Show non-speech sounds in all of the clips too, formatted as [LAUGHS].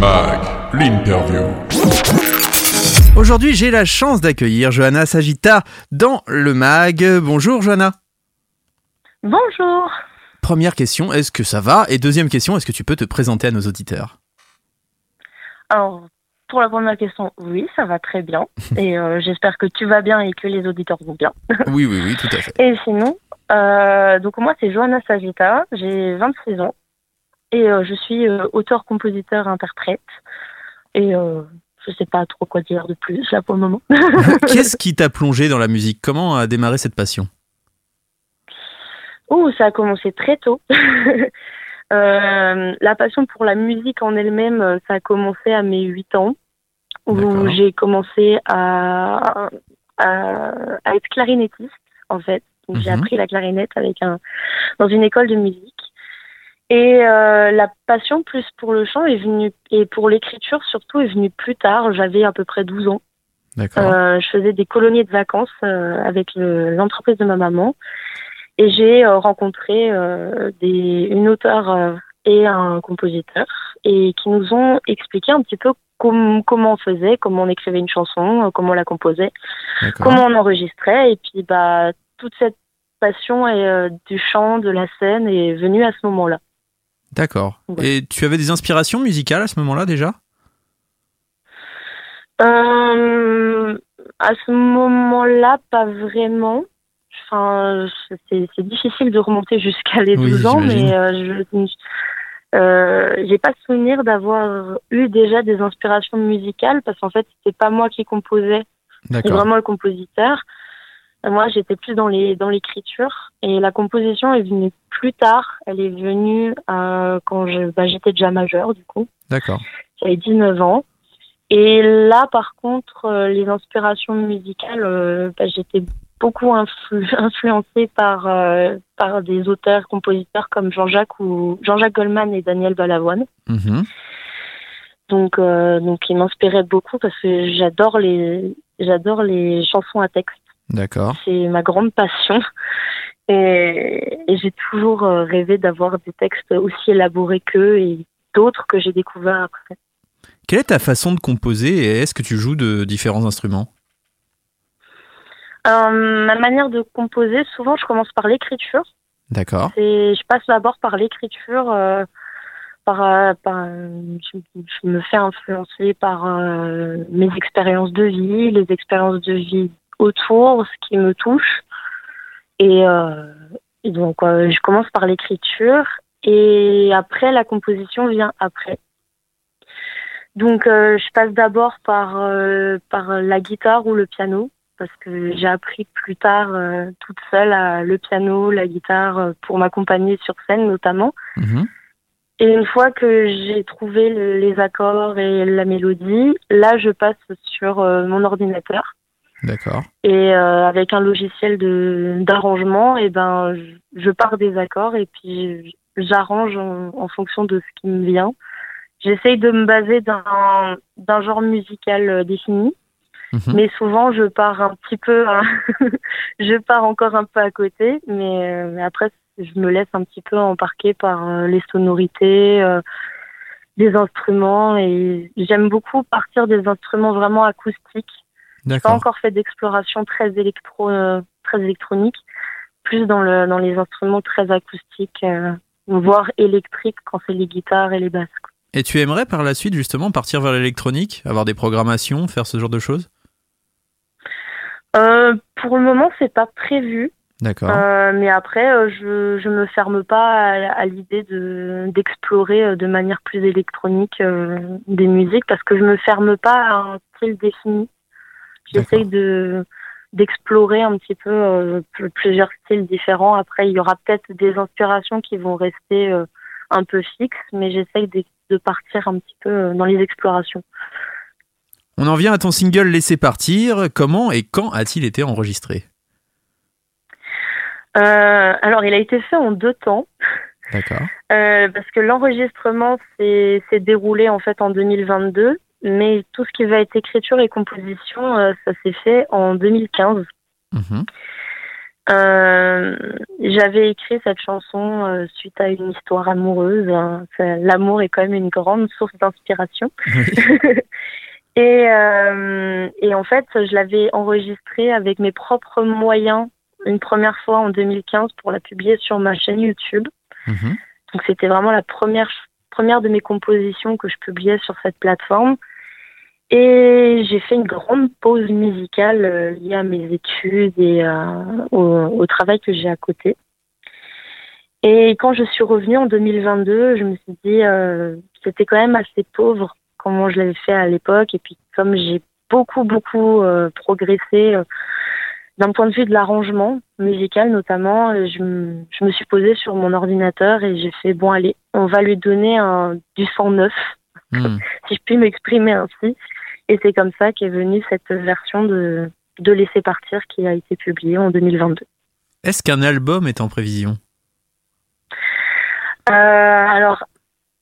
MAG, l'interview. Aujourd'hui, j'ai la chance d'accueillir Johanna Sagita dans le MAG. Bonjour Johanna. Bonjour. Première question, est-ce que ça va? Et deuxième question, est-ce que tu peux te présenter à nos auditeurs? Alors, pour la première question, oui, ça va très bien. [LAUGHS] Et euh, j'espère que tu vas bien et que les auditeurs vont bien. [LAUGHS] Oui, oui, oui, tout à fait. Et sinon, euh, donc moi, c'est Johanna Sagita, j'ai 26 ans. Et euh, je suis euh, auteur, compositeur, interprète. Et euh, je sais pas trop quoi dire de plus là pour le moment. [LAUGHS] Qu'est-ce qui t'a plongé dans la musique? Comment a démarré cette passion? Oh, ça a commencé très tôt. [LAUGHS] Euh, la passion pour la musique en elle-même, ça a commencé à mes 8 ans, où j'ai commencé à, à, à être clarinettiste, en fait. J'ai Mhm. appris la clarinette avec un, dans une école de musique. Et euh, la passion plus pour le chant est venue, et pour l'écriture surtout, est venue plus tard. J'avais à peu près 12 ans. D'accord. Euh, je faisais des colonies de vacances euh, avec le- l'entreprise de ma maman et j'ai euh, rencontré euh, des, une auteure euh, et un compositeur et qui nous ont expliqué un petit peu com- comment on faisait, comment on écrivait une chanson, euh, comment on la composait, comment on enregistrait et puis bah toute cette passion et, euh, du chant, de la scène est venue à ce moment-là. D'accord. Ouais. Et tu avais des inspirations musicales à ce moment-là déjà? Euh, à ce moment-là, pas vraiment. Enfin, c'est difficile de remonter jusqu'à les Oui, 12 ans, mais euh, je euh, j'ai pas souvenir d'avoir eu déjà des inspirations musicales parce qu'en fait, c'était pas moi qui composais, c'est vraiment le compositeur. Moi, j'étais plus dans les dans l'écriture et la composition est venue plus tard. Elle est venue euh, quand je bah, j'étais déjà majeure du coup. D'accord. J'avais 19 ans. Et là, par contre, euh, les inspirations musicales, euh, bah, j'étais beaucoup influ- [LAUGHS] influencée par, par des auteurs, compositeurs comme Jean-Jacques ou Jean-Jacques Goldman et Daniel Balavoine. Mhm. Donc, donc ils m'inspiraient beaucoup parce que j'adore les, j'adore les chansons à texte. D'accord. C'est ma grande passion. Et, et j'ai toujours euh, rêvé d'avoir des textes aussi élaborés qu'eux et d'autres que j'ai découverts après. Quelle est ta façon de composer et est-ce que tu joues de différents instruments? Euh, ma manière de composer, souvent, je commence par l'écriture. D'accord. C'est, je passe d'abord par l'écriture, euh, par, par, je, je me fais influencer par euh, mes expériences de vie, les expériences de vie autour, ce qui me touche. Et, euh, et donc, euh, je commence par l'écriture et après, la composition vient après. Donc, euh, je passe d'abord par, euh, par la guitare ou le piano parce que j'ai appris plus tard euh, toute seule à le piano, la guitare euh, pour m'accompagner sur scène notamment. Mhm. Et une fois que j'ai trouvé le- les accords et la mélodie, là je passe sur euh, mon ordinateur D'accord. et euh, avec un logiciel de d'arrangement, et ben je, pars des accords et puis j'arrange en, en fonction de ce qui me vient. J'essaye de me baser d'un d'un genre musical euh, défini. Mhm. Mais souvent, je pars un petit peu, hein, [LAUGHS] je pars encore un peu à côté, mais, euh, mais après, je me laisse un petit peu embarquer par euh, les sonorités, euh, des instruments, et j'aime beaucoup partir des instruments vraiment acoustiques. J'ai pas D'accord. encore fait d'exploration très électro, euh, très électronique, plus dans le dans les instruments très acoustiques, euh, voire électriques quand c'est les guitares et les basses. quoi. Et tu aimerais par la suite justement partir vers l'électronique, avoir des programmations, faire ce genre de choses? Euh, pour le moment, c'est pas prévu. D'accord. Euh, mais après, euh, je je me ferme pas à, à l'idée de d'explorer de manière plus électronique des musiques parce que je me ferme pas à un style défini. J'essaye de d'explorer un petit peu euh, pl- plusieurs styles différents. Après, il y aura peut-être des inspirations qui vont rester euh, un peu fixes, mais j'essaye de, de partir un petit peu euh, dans les explorations. On en vient à ton single Laisser partir. Comment et quand a-t-il été enregistré? Euh, alors, il a été fait en deux temps. D'accord. Parce que l'enregistrement s'est s'est déroulé en fait en 2022, mais tout ce qui va être écriture et composition, euh, ça s'est fait en 2015. Mhm. Euh, J'avais écrit cette chanson euh, suite à une histoire amoureuse. hein. L'amour est quand même une grande source d'inspiration. [LAUGHS] et, euh, et en fait, je l'avais enregistrée avec mes propres moyens une première fois en 2015 pour la publier sur ma chaîne YouTube. Mhm. Donc c'était vraiment la première première de mes compositions que je publiais sur cette plateforme. Et j'ai fait une grande pause musicale euh, liée à mes études et euh, au, travail que j'ai à côté. Et quand je suis revenue en 2022, je me suis dit euh, c'était quand même assez pauvre comment je l'avais fait à l'époque. Et puis comme j'ai beaucoup beaucoup euh, progressé d'un point de vue de l'arrangement musical notamment, euh, je, me- je me suis posée sur mon ordinateur et j'ai fait bon allez, on va lui donner un, du sang neuf, Hmm. [LAUGHS] si je puis m'exprimer ainsi. Et c'est comme ça qu'est venue cette version de, de Laisser partir qui a été publiée en 2022. Est-ce qu'un album est en prévision? Euh, alors,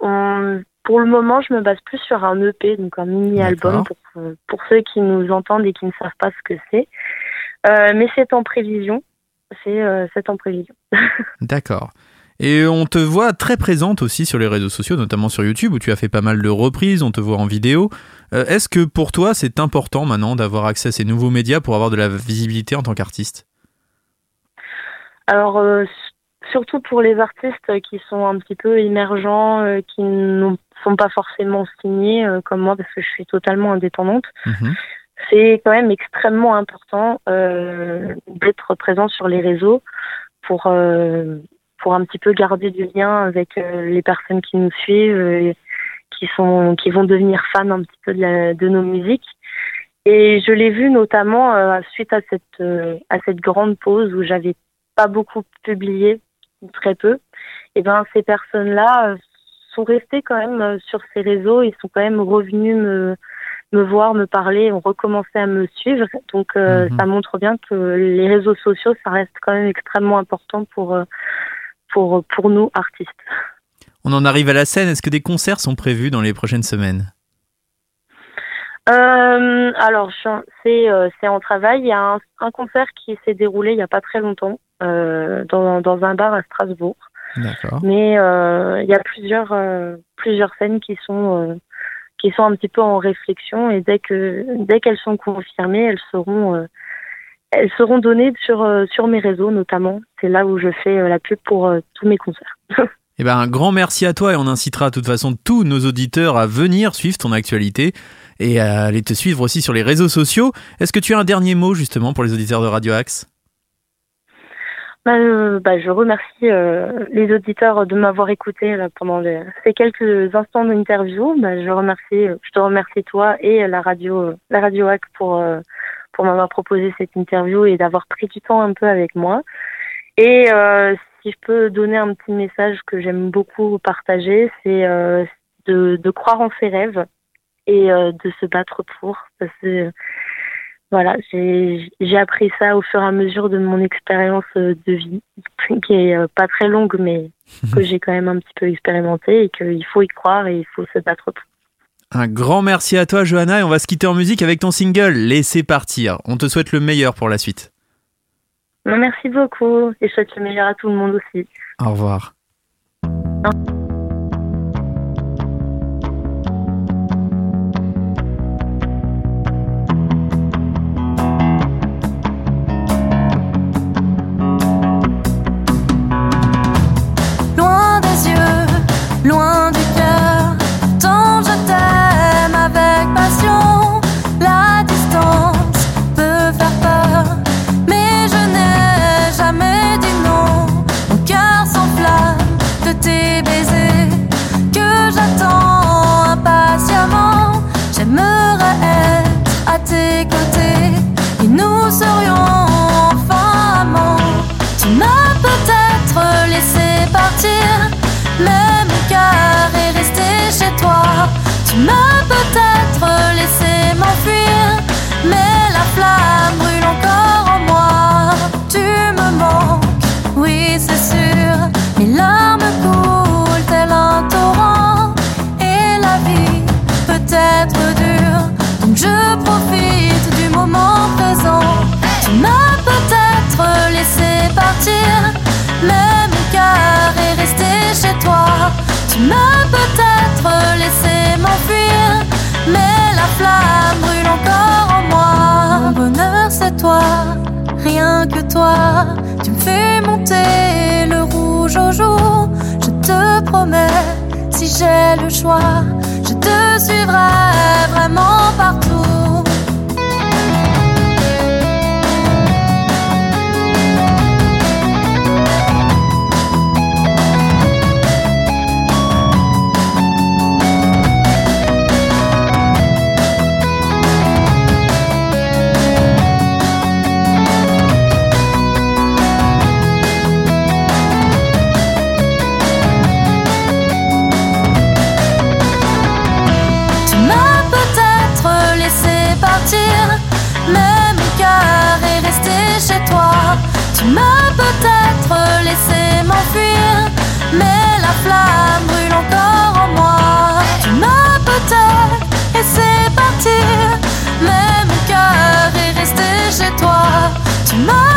on- pour le moment, je me base plus sur un EP, donc un mini-album pour, pour ceux qui nous entendent et qui ne savent pas ce que c'est. Euh, mais c'est en prévision. C'est euh, en prévision. [LAUGHS] D'accord. Et on te voit très présente aussi sur les réseaux sociaux, notamment sur YouTube, où tu as fait pas mal de reprises, on te voit en vidéo. Euh, Est-ce que pour toi, c'est important maintenant d'avoir accès à ces nouveaux médias pour avoir de la visibilité en tant qu'artiste? Alors, euh, surtout pour les artistes qui sont un petit peu émergents, euh, qui ne sont pas forcément signés comme moi, parce que je suis totalement indépendante, Mhm. C'est quand même extrêmement important euh, d'être présent sur les réseaux pour, euh, pour un petit peu garder du lien avec euh, les personnes qui nous suivent, qui, sont, qui vont devenir fans un petit peu de, la- de nos musiques. Et je l'ai vu notamment euh, suite à cette, euh, à cette grande pause où j'avais pas beaucoup publié, très peu. Et ben ces personnes-là sont restées quand même sur ces réseaux, ils sont quand même revenus me, me voir, me parler, ont recommencé à me suivre. Donc euh, Mhm. ça montre bien que les réseaux sociaux, ça reste quand même extrêmement important pour, euh, pour, pour nous, artistes. On en arrive à la scène, est-ce que des concerts sont prévus dans les prochaines semaines? Euh, alors, c'est euh, en travail. Il y a un, un concert qui s'est déroulé il n'y a pas très longtemps euh, dans, dans un bar à Strasbourg. Mais il y a plusieurs plusieurs scènes qui sont qui sont un petit peu en réflexion et dès que dès qu'elles sont confirmées, elles seront euh, elles seront données sur euh, sur mes réseaux notamment. C'est là où je fais euh, la pub pour tous mes concerts. [LAUGHS] Eh ben, un grand merci à toi et on incitera de toute façon tous nos auditeurs à venir suivre ton actualité et à aller te suivre aussi sur les réseaux sociaux. Est-ce que tu as un dernier mot justement pour les auditeurs de Radio Axe? Bah, euh, bah, je remercie euh, les auditeurs de m'avoir écouté là, pendant les- ces quelques instants d'interview. Bah, je remercie, euh, je te remercie toi et la radio, euh, la radio Hack pour euh, pour m'avoir proposé cette interview et d'avoir pris du temps un peu avec moi. Et euh, si je peux donner un petit message que j'aime beaucoup partager, c'est euh, de, de croire en ses rêves et euh, de se battre pour. Parce que voilà, j'ai appris ça au fur et à mesure de mon expérience euh, de vie, [LAUGHS] qui est euh, pas très longue, mais [LAUGHS] que j'ai quand même un petit peu expérimenté et qu'il faut y croire et il faut se battre pour. Un grand merci à toi Johanna et on va se quitter en musique avec ton single Laissez partir. On te souhaite le meilleur pour la suite. Non, merci beaucoup et je souhaite le meilleur à tout le monde aussi. Au revoir. m'a peut-être laissé m'enfuir, mais la flamme brûle encore en moi. Tu me manques, oui c'est sûr, mes larmes coulent tel un torrent, et la vie peut être dure, donc je profite du moment présent. Tu m'as peut-être laissé partir, mais mon cœur est resté chez toi. Tu m'as peut-être laissé m'enfuir, mais la flamme brûle encore en moi. Bonheur, c'est toi, rien que toi. Tu me fais monter le rouge au jour. Je te promets, si j'ai le choix, je te suivrai vraiment partout. Tu m'as peut-être laissé m'enfuir, mais la flamme brûle encore en moi. Tu m'as peut-être laissé partir, mais mon cœur est resté chez toi. Tu m'as